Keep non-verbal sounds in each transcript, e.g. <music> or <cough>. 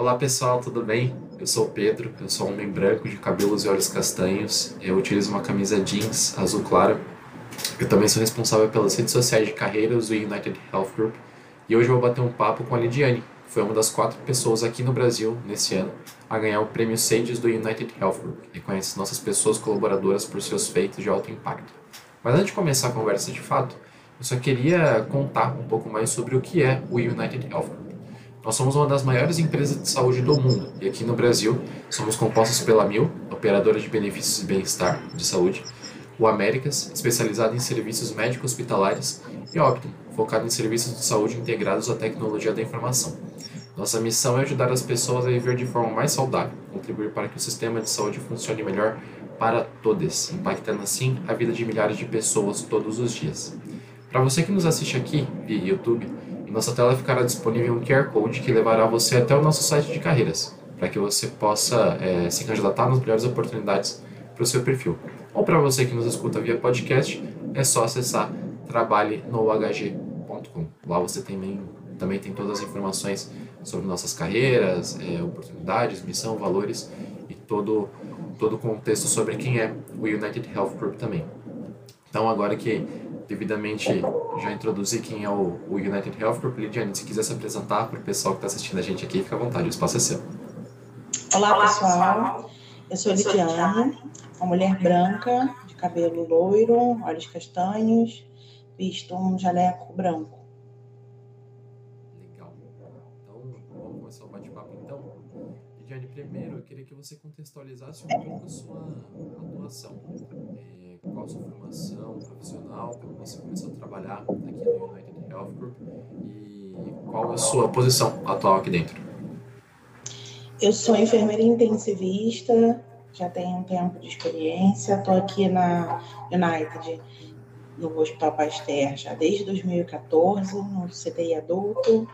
Olá pessoal, tudo bem? Eu sou o Pedro, eu sou um homem branco de cabelos e olhos castanhos. Eu utilizo uma camisa jeans azul claro. Eu também sou responsável pelas redes sociais de carreiras do United Health Group. E hoje eu vou bater um papo com a Lidiane, que foi uma das quatro pessoas aqui no Brasil, nesse ano, a ganhar o prêmio SAGES do United Health Group, reconhece nossas pessoas colaboradoras por seus feitos de alto impacto. Mas antes de começar a conversa de fato, eu só queria contar um pouco mais sobre o que é o United Health Group. Nós somos uma das maiores empresas de saúde do mundo e aqui no Brasil somos compostos pela Mil, operadora de benefícios e bem-estar de saúde, o Américas, especializado em serviços médico-hospitalares, e Optum, focado em serviços de saúde integrados à tecnologia da informação. Nossa missão é ajudar as pessoas a viver de forma mais saudável, contribuir para que o sistema de saúde funcione melhor para todos, impactando assim a vida de milhares de pessoas todos os dias. Para você que nos assiste aqui via YouTube, nossa tela ficará disponível um QR Code que levará você até o nosso site de carreiras, para que você possa é, se candidatar nas melhores oportunidades para o seu perfil. Ou para você que nos escuta via podcast, é só acessar trabalhenohg.com. Lá você também, também tem todas as informações sobre nossas carreiras, é, oportunidades, missão, valores e todo, todo o contexto sobre quem é o United Health Group também. Então, agora que devidamente já introduzi quem é o, o United Health Group. Lidiane, se quiser se apresentar para o pessoal que está assistindo a gente aqui, fica à vontade, o espaço é seu. Olá, pessoal. Eu sou Lidiane, uma mulher branca, de cabelo loiro, olhos castanhos, visto um jaleco branco. Legal. Então, vamos começar o bate-papo então. Lidiane, primeiro eu queria que você contextualizasse um pouco a sua atuação. É, qual a sua formação profissional, como você começou a trabalhar aqui no United Health Group e qual a sua posição atual aqui dentro? Eu sou enfermeira intensivista, já tenho um tempo de experiência, estou aqui na United, no Hospital Pasteur, já desde 2014, no CTI adulto,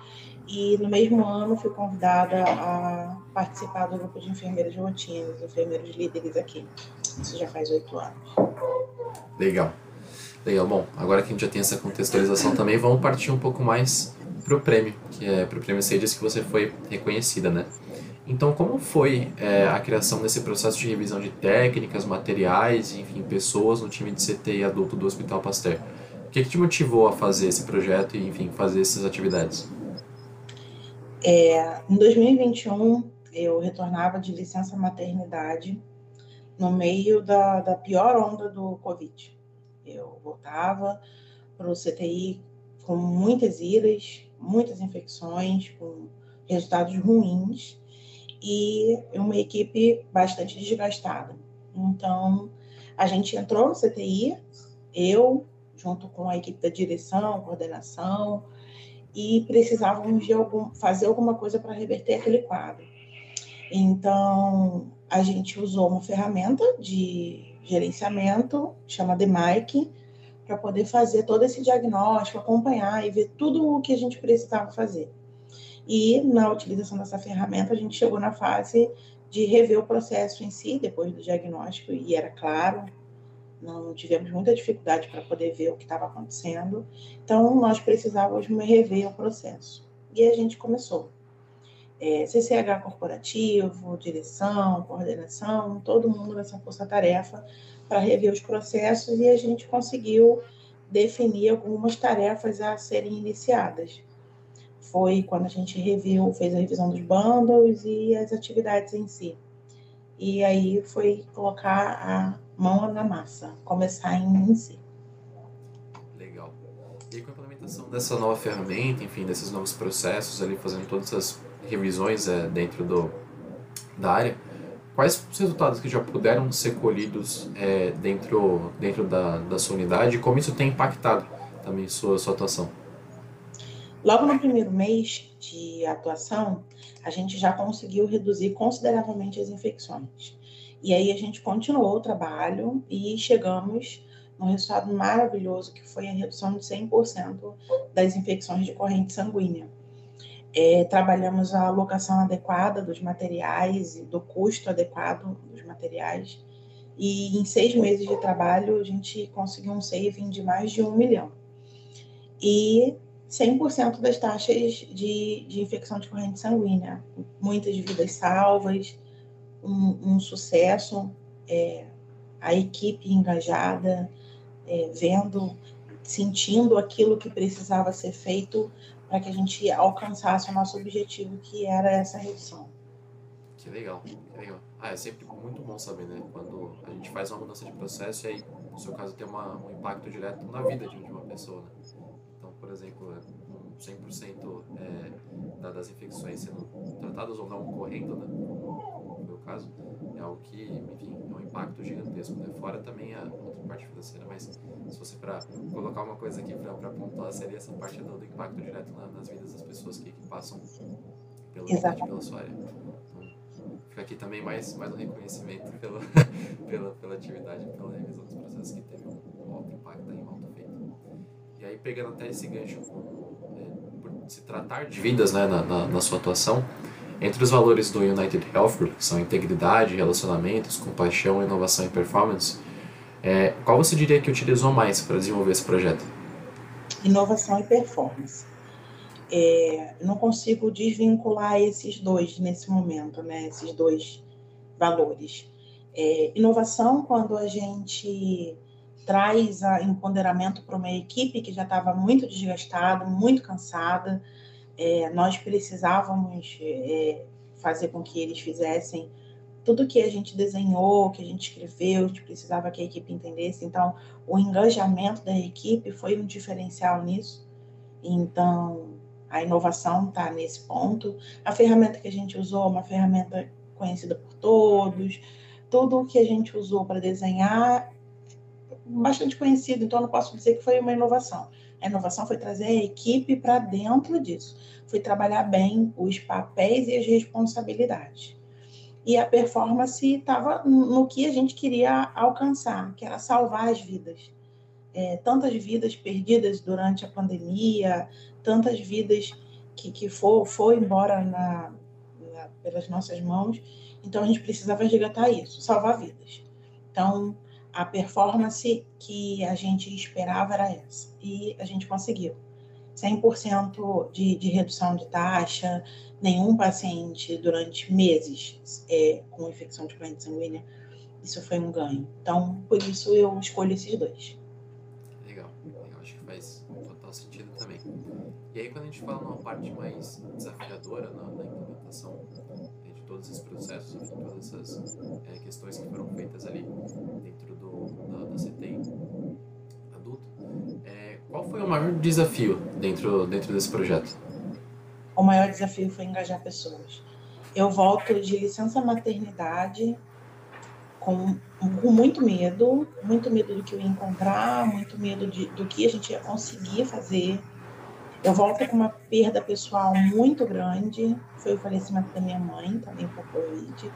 e no mesmo ano fui convidada a participar do grupo de enfermeiros de rotina, enfermeiros líderes aqui. Isso já faz oito anos. Legal. Legal. Bom, agora que a gente já tem essa contextualização também, vamos partir um pouco mais pro prêmio, que é pro prêmio Sages que você foi reconhecida, né? Então, como foi é, a criação desse processo de revisão de técnicas, materiais, enfim, pessoas no time de CTI adulto do Hospital Pasteur? O que, que te motivou a fazer esse projeto e, enfim, fazer essas atividades? É, em 2021, eu retornava de licença maternidade no meio da, da pior onda do Covid. Eu voltava para o CTI com muitas iras, muitas infecções, com resultados ruins e uma equipe bastante desgastada. Então, a gente entrou no CTI, eu, junto com a equipe da direção, coordenação, e precisávamos de algum, fazer alguma coisa para reverter aquele quadro. Então, a gente usou uma ferramenta de gerenciamento, chama DMIC, para poder fazer todo esse diagnóstico, acompanhar e ver tudo o que a gente precisava fazer. E na utilização dessa ferramenta, a gente chegou na fase de rever o processo em si, depois do diagnóstico, e era claro, não tivemos muita dificuldade para poder ver o que estava acontecendo. Então, nós precisávamos rever o processo. E a gente começou é, CCH corporativo, direção, coordenação, todo mundo nessa força-tarefa para rever os processos e a gente conseguiu definir algumas tarefas a serem iniciadas. Foi quando a gente reviu, fez a revisão dos bundles e as atividades em si. E aí foi colocar a mão na massa, começar em, si. Legal. E com a implementação dessa nova ferramenta, enfim, desses novos processos ali, fazendo todas essas revisões é, dentro do, da área, quais os resultados que já puderam ser colhidos é, dentro, dentro da, da sua unidade e como isso tem impactado também sua, sua atuação? Logo no primeiro mês de atuação, a gente já conseguiu reduzir consideravelmente as infecções. E aí a gente continuou o trabalho e chegamos num resultado maravilhoso, que foi a redução de 100% das infecções de corrente sanguínea. É, trabalhamos a alocação adequada dos materiais e do custo adequado dos materiais. E em seis meses de trabalho, a gente conseguiu um saving de mais de um milhão. E 100% das taxas de, de infecção de corrente sanguínea. Muitas vidas salvas, um, um sucesso, é, a equipe engajada, é, vendo, sentindo aquilo que precisava ser feito para que a gente alcançasse o nosso objetivo, que era essa redução. Que legal, que legal. Ah, é sempre muito bom saber, né? Quando a gente faz uma mudança de processo e aí, no seu caso, tem uma, um impacto direto na vida de uma pessoa, né? Então, por exemplo, 100% é, das infecções sendo tratadas ou não ocorrendo, né? No meu caso, é algo que, enfim, é impacto gigantesco, né? Fora também a outra parte financeira, mas se fosse para colocar uma coisa aqui para pontuar, seria essa parte do, do impacto direto na, nas vidas das pessoas que, que passam pelo, pela sua área. Então, fica aqui também mais, mais um reconhecimento <laughs> pelo, pela, pela atividade, pela revisão dos processos que teve um, um alto impacto um alto efeito. E aí, pegando até esse gancho é, por se tratar de vidas né, na, na, na sua atuação, entre os valores do United Health Group, que são integridade, relacionamentos, compaixão, inovação e performance, é, qual você diria que utilizou mais para desenvolver esse projeto? Inovação e performance. É, não consigo desvincular esses dois nesse momento, né? Esses dois valores. É, inovação, quando a gente traz a empoderamento para uma equipe que já estava muito desgastada, muito cansada, é, nós precisávamos é, fazer com que eles fizessem tudo que a gente desenhou, que a gente escreveu, a gente precisava que a equipe entendesse. Então, o engajamento da equipe foi um diferencial nisso. Então, a inovação está nesse ponto. A ferramenta que a gente usou é uma ferramenta conhecida por todos. Tudo que a gente usou para desenhar bastante conhecido, então não posso dizer que foi uma inovação. A inovação foi trazer a equipe para dentro disso, foi trabalhar bem os papéis e as responsabilidades. E a performance estava no que a gente queria alcançar, que era salvar as vidas. É, tantas vidas perdidas durante a pandemia, tantas vidas que, que foi embora na, na, pelas nossas mãos. Então a gente precisava resgatar isso, salvar vidas. Então a performance que a gente esperava era essa. E a gente conseguiu. 100% de, de redução de taxa, nenhum paciente durante meses é, com infecção de corrente sanguínea. Isso foi um ganho. Então, por isso eu escolho esses dois. Legal, legal. Acho que faz total sentido também. E aí, quando a gente fala numa parte mais desafiadora na, na implementação todos esses processos, enfim, todas essas é, questões que foram feitas ali dentro da, da CTI adulto. É, qual foi o maior desafio dentro, dentro desse projeto? O maior desafio foi engajar pessoas. Eu volto de licença maternidade com, com muito medo, muito medo do que eu ia encontrar, muito medo de, do que a gente ia conseguir fazer eu volto com uma perda pessoal muito grande, foi o falecimento da minha mãe, também por Covid,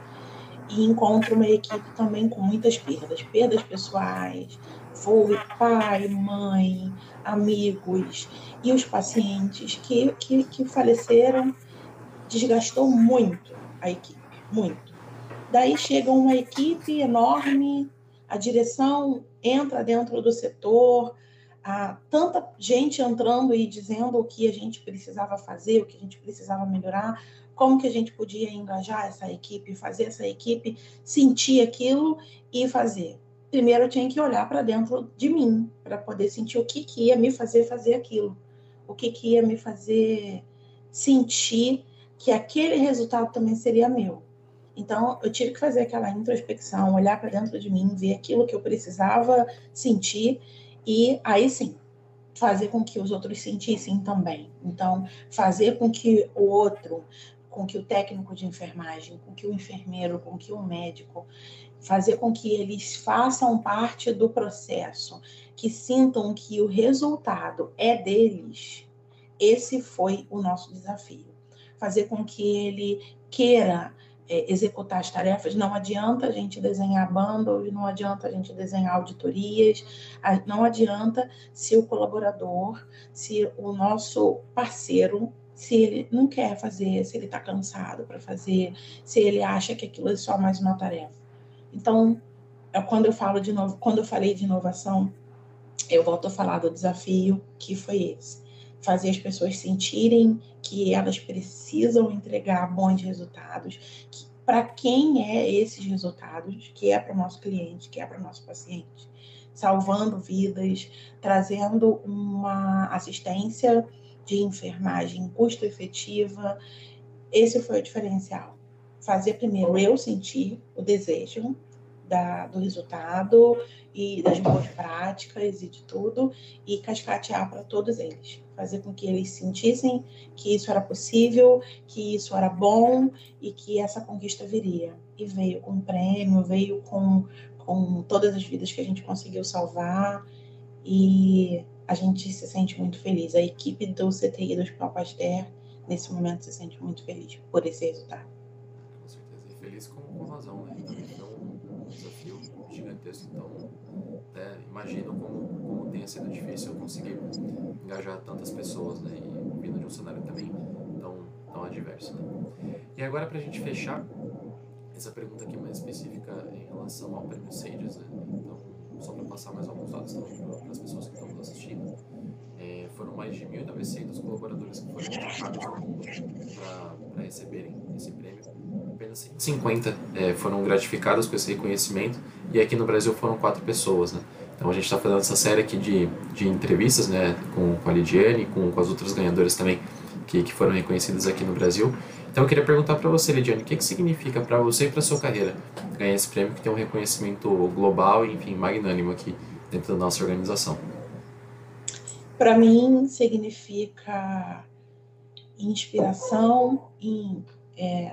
e encontro uma equipe também com muitas perdas, perdas pessoais, foi pai, mãe, amigos e os pacientes que, que, que faleceram, desgastou muito a equipe, muito. Daí chega uma equipe enorme, a direção entra dentro do setor, a tanta gente entrando e dizendo o que a gente precisava fazer, o que a gente precisava melhorar, como que a gente podia engajar essa equipe, fazer essa equipe sentir aquilo e fazer. Primeiro eu tinha que olhar para dentro de mim, para poder sentir o que, que ia me fazer fazer aquilo, o que, que ia me fazer sentir que aquele resultado também seria meu. Então, eu tive que fazer aquela introspecção, olhar para dentro de mim, ver aquilo que eu precisava sentir e aí sim fazer com que os outros sentissem também. Então, fazer com que o outro, com que o técnico de enfermagem, com que o enfermeiro, com que o médico, fazer com que eles façam parte do processo, que sintam que o resultado é deles. Esse foi o nosso desafio. Fazer com que ele queira é, executar as tarefas, não adianta a gente desenhar bundles, não adianta a gente desenhar auditorias, não adianta se o colaborador, se o nosso parceiro, se ele não quer fazer, se ele está cansado para fazer, se ele acha que aquilo é só mais uma tarefa. Então, é quando eu falo de novo, quando eu falei de inovação, eu volto a falar do desafio que foi esse. Fazer as pessoas sentirem que elas precisam entregar bons resultados, para quem é esses resultados, que é para o nosso cliente, que é para o nosso paciente, salvando vidas, trazendo uma assistência de enfermagem custo efetiva. Esse foi o diferencial. Fazer primeiro eu sentir o desejo da, do resultado e das boas práticas e de tudo, e cascatear para todos eles fazer com que eles sentissem que isso era possível, que isso era bom e que essa conquista viria. E veio com prêmio, veio com, com todas as vidas que a gente conseguiu salvar e a gente se sente muito feliz. A equipe do CTI do Hospital Pasteur, nesse momento, se sente muito feliz por esse resultado. Com certeza, e feliz com razão, né? Então, um desafio Então, né, imagino como, como tenha sido difícil conseguir engajar tantas pessoas, né? E vindo de um cenário também tão, tão adverso, né? E agora, para a gente fechar, essa pergunta aqui mais específica em relação ao prêmio Sages, né? Então, só para passar mais alguns dados também para as pessoas que estão nos assistindo. É, foram mais de 1.900 colaboradores que foram indicados ao mundo para receberem esse prêmio. Apenas 150 é, foram gratificados com esse reconhecimento e aqui no Brasil foram quatro pessoas, né? Então a gente está fazendo essa série aqui de, de entrevistas, né, com, com a Lidiane, com, com as outras ganhadoras também que, que foram reconhecidas aqui no Brasil. Então eu queria perguntar para você, Lidiane, o que, que significa para você e para sua carreira ganhar esse prêmio que tem um reconhecimento global e, enfim, magnânimo aqui dentro da nossa organização? Para mim significa inspiração. Em, é,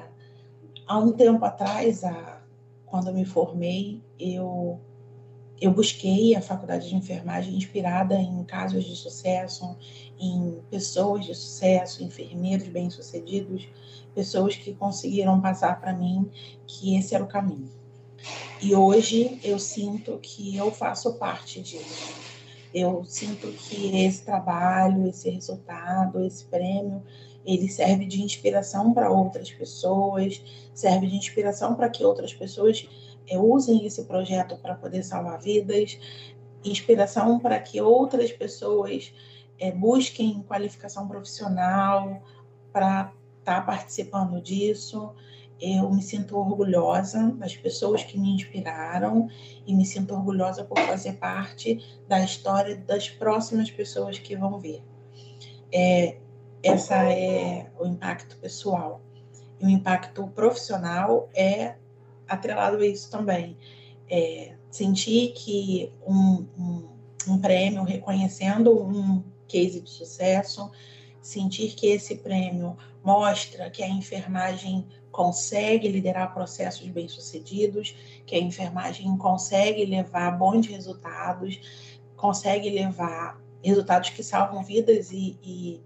há um tempo atrás, a, quando eu me formei, eu eu busquei a faculdade de enfermagem inspirada em casos de sucesso, em pessoas de sucesso, enfermeiros bem-sucedidos, pessoas que conseguiram passar para mim que esse era o caminho. E hoje eu sinto que eu faço parte disso. Eu sinto que esse trabalho, esse resultado, esse prêmio, ele serve de inspiração para outras pessoas, serve de inspiração para que outras pessoas é, usem esse projeto para poder salvar vidas, inspiração para que outras pessoas é, busquem qualificação profissional para estar tá participando disso. Eu me sinto orgulhosa das pessoas que me inspiraram e me sinto orgulhosa por fazer parte da história das próximas pessoas que vão ver. É, essa é o impacto pessoal. E o impacto profissional é atrelado a isso também. É, sentir que um, um, um prêmio reconhecendo um case de sucesso, sentir que esse prêmio mostra que a enfermagem consegue liderar processos bem-sucedidos, que a enfermagem consegue levar bons resultados, consegue levar resultados que salvam vidas e, e,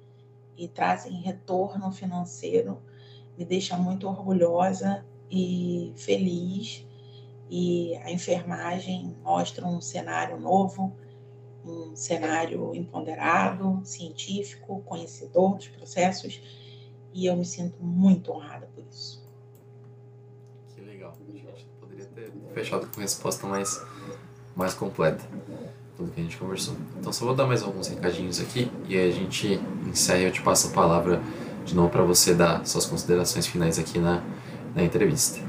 e trazem retorno financeiro, me deixa muito orgulhosa e feliz. E a enfermagem mostra um cenário novo, um cenário empoderado, científico, conhecedor dos processos, e eu me sinto muito honrada por isso. Que legal. A gente poderia ter fechado com resposta mais, mais completa. Tudo que a gente conversou. Então, só vou dar mais alguns recadinhos aqui e aí a gente encerra e eu te passo a palavra de novo para você dar suas considerações finais aqui na, na entrevista.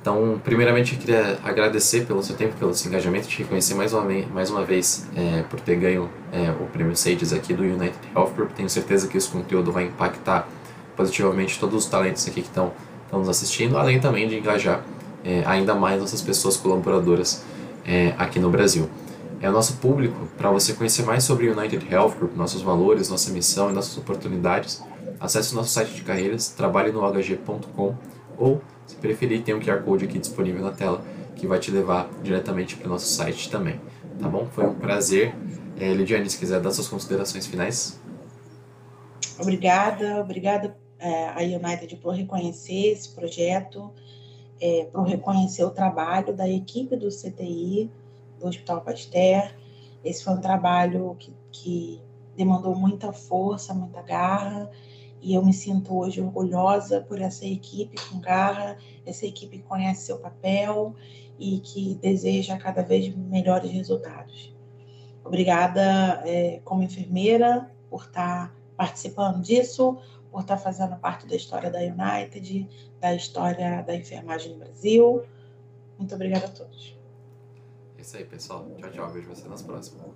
Então, primeiramente, eu queria agradecer pelo seu tempo, pelo seu engajamento, te reconhecer mais uma, mais uma vez é, por ter ganho é, o prêmio SAGES aqui do United Health Group. Tenho certeza que esse conteúdo vai impactar positivamente todos os talentos aqui que estão nos assistindo, além também de engajar é, ainda mais nossas pessoas colaboradoras é, aqui no Brasil. É o nosso público, para você conhecer mais sobre o United Health Group, nossos valores, nossa missão e nossas oportunidades, acesse o nosso site de carreiras, trabalhe no hg.com ou, se preferir, tem um QR Code aqui disponível na tela que vai te levar diretamente para o nosso site também. Tá bom? Foi um prazer. É, Lidiane, se quiser dar suas considerações finais. Obrigada, obrigada é, a United por reconhecer esse projeto, é, por reconhecer o trabalho da equipe do CTI, do Hospital Pasteur. Esse foi um trabalho que, que demandou muita força, muita garra, e eu me sinto hoje orgulhosa por essa equipe com garra, essa equipe que conhece seu papel e que deseja cada vez melhores resultados. Obrigada, é, como enfermeira, por estar participando disso, por estar fazendo parte da história da United, da história da enfermagem no Brasil. Muito obrigada a todos. É isso aí, pessoal. Tchau, tchau. Vejo você nas próximas.